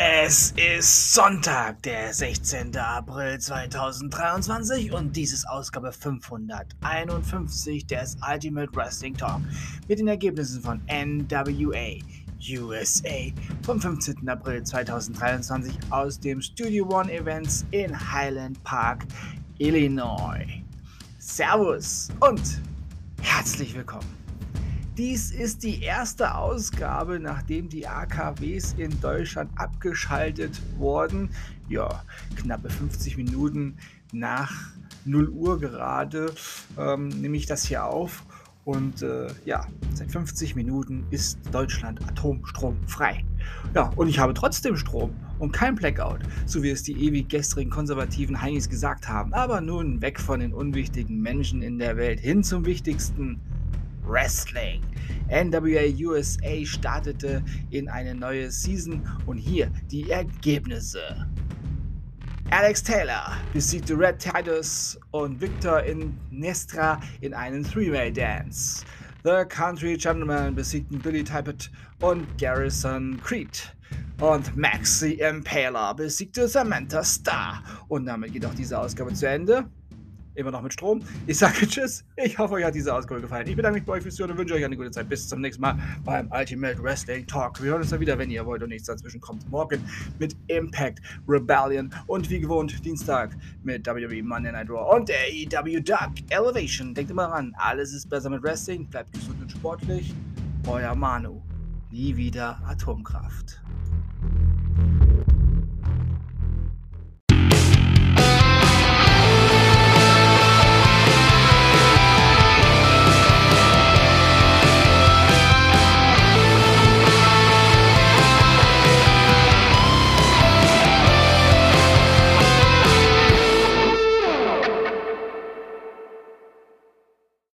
Es ist Sonntag, der 16. April 2023 und dies ist Ausgabe 551 des Ultimate Wrestling Talk mit den Ergebnissen von NWA USA vom 15. April 2023 aus dem Studio One Events in Highland Park, Illinois. Servus und herzlich willkommen. Dies ist die erste Ausgabe, nachdem die AKWs in Deutschland abgeschaltet wurden. Ja, knappe 50 Minuten nach 0 Uhr gerade ähm, nehme ich das hier auf. Und äh, ja, seit 50 Minuten ist Deutschland atomstromfrei. Ja, und ich habe trotzdem Strom und kein Blackout, so wie es die ewig gestrigen konservativen Heinis gesagt haben. Aber nun weg von den unwichtigen Menschen in der Welt hin zum Wichtigsten Wrestling. NWA USA startete in eine neue Season und hier die Ergebnisse. Alex Taylor besiegte Red Titus und Victor in Nestra in einem Three-Way Dance. The Country Gentlemen besiegten Billy Tippett und Garrison Creed. Und Maxi Impaler besiegte Samantha Starr. Und damit geht auch diese Ausgabe zu Ende immer noch mit Strom. Ich sage Tschüss. Ich hoffe, euch hat diese Ausgabe gefallen. Ich bedanke mich bei euch fürs Zuhören und wünsche euch eine gute Zeit. Bis zum nächsten Mal beim Ultimate Wrestling Talk. Wir hören uns dann wieder, wenn ihr wollt und nichts dazwischen kommt. Morgen mit Impact Rebellion und wie gewohnt Dienstag mit WWE Monday Night Raw und AEW Dark Elevation. Denkt immer daran, alles ist besser mit Wrestling. Bleibt gesund und sportlich. Euer Manu. Nie wieder Atomkraft.